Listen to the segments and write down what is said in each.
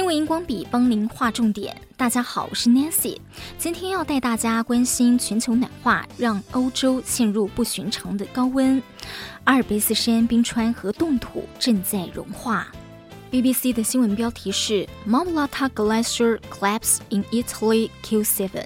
新闻荧光笔帮您画重点。大家好，我是 Nancy，今天要带大家关心全球暖化让欧洲陷入不寻常的高温，阿尔卑斯山冰川和冻土正在融化。BBC 的新闻标题是 Marmolata Glacier Collapse in Italy Kills Seven。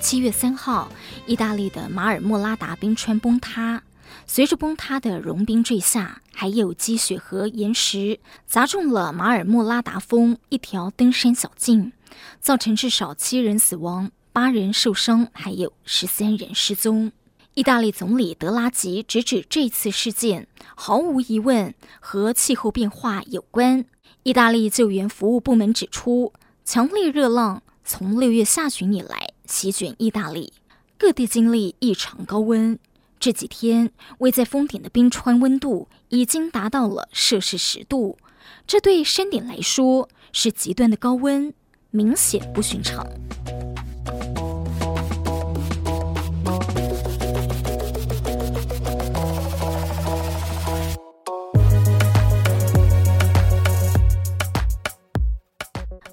七月三号，意大利的马尔默拉达冰川崩塌。随着崩塌的融冰坠下，还有积雪和岩石砸中了马尔莫拉达峰一条登山小径，造成至少七人死亡、八人受伤，还有十三人失踪。意大利总理德拉吉直指这次事件毫无疑问和气候变化有关。意大利救援服务部门指出，强烈热浪从六月下旬以来席卷意大利，各地经历异常高温。这几天，位在峰顶的冰川温度已经达到了摄氏十度，这对山顶来说是极端的高温，明显不寻常。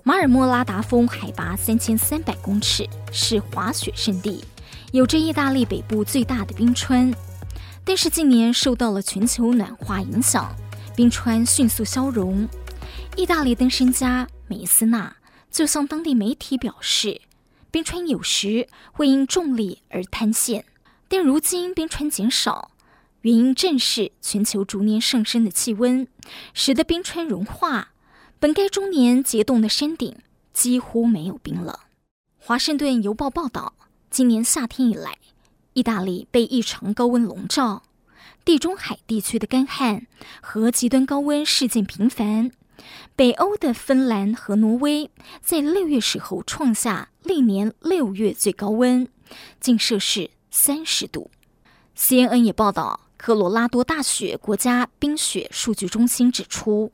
马尔默拉达峰海拔三千三百公尺，是滑雪胜地。有着意大利北部最大的冰川，但是近年受到了全球暖化影响，冰川迅速消融。意大利登山家梅斯纳就向当地媒体表示，冰川有时会因重力而坍陷，但如今冰川减少，原因正是全球逐年上升的气温，使得冰川融化。本该终年结冻的山顶几乎没有冰了。华盛顿邮报报道。今年夏天以来，意大利被异常高温笼罩，地中海地区的干旱和极端高温事件频繁。北欧的芬兰和挪威在六月时候创下历年六月最高温，近摄氏三十度。CNN 也报道，科罗拉多大学国家冰雪数据中心指出，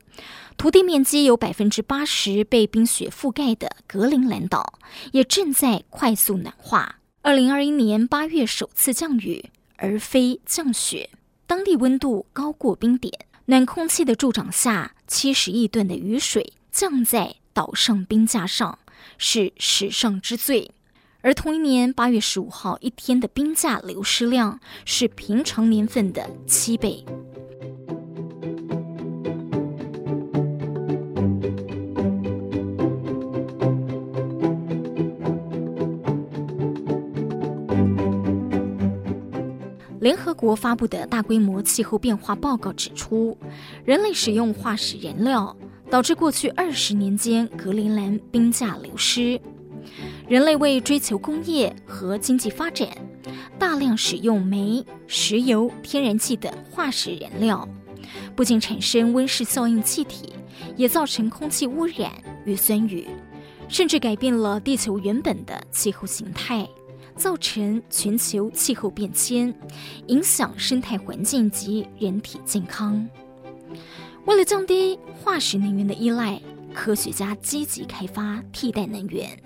土地面积有百分之八十被冰雪覆盖的格陵兰岛也正在快速暖化。二零二一年八月首次降雨，而非降雪，当地温度高过冰点。暖空气的助长下，七十亿吨的雨水降在岛上冰架上，是史上之最。而同一年八月十五号一天的冰架流失量是平常年份的七倍。联合国发布的大规模气候变化报告指出，人类使用化石燃料导致过去二十年间格陵兰冰架流失。人类为追求工业和经济发展，大量使用煤、石油、天然气等化石燃料，不仅产生温室效应气体，也造成空气污染与酸雨，甚至改变了地球原本的气候形态。造成全球气候变迁，影响生态环境及人体健康。为了降低化石能源的依赖，科学家积极开发替代能源。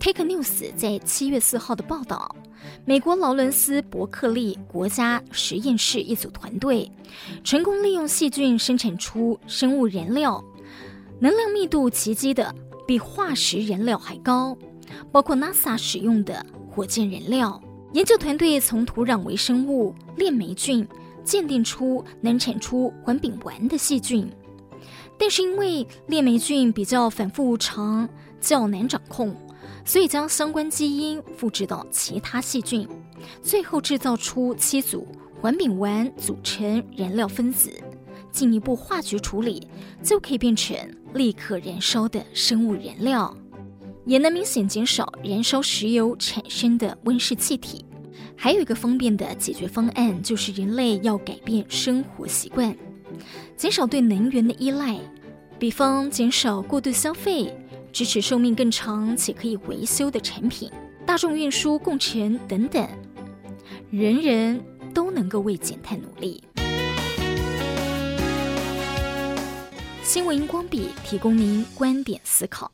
Take News 在七月四号的报道，美国劳伦斯伯克利国家实验室一组团队成功利用细菌生产出生物燃料，能量密度奇迹的比化石燃料还高，包括 NASA 使用的。火箭燃料。研究团队从土壤微生物链霉菌鉴定出能产出环丙烷的细菌，但是因为链霉菌比较反复无常，较难掌控，所以将相关基因复制到其他细菌，最后制造出七组环丙烷组成燃料分子，进一步化学处理就可以变成立刻燃烧的生物燃料。也能明显减少燃烧石油产生的温室气体。还有一个方便的解决方案，就是人类要改变生活习惯，减少对能源的依赖，比方减少过度消费，支持寿命更长且可以维修的产品，大众运输、共乘等等，人人都能够为减碳努力。新闻荧光笔提供您观点思考。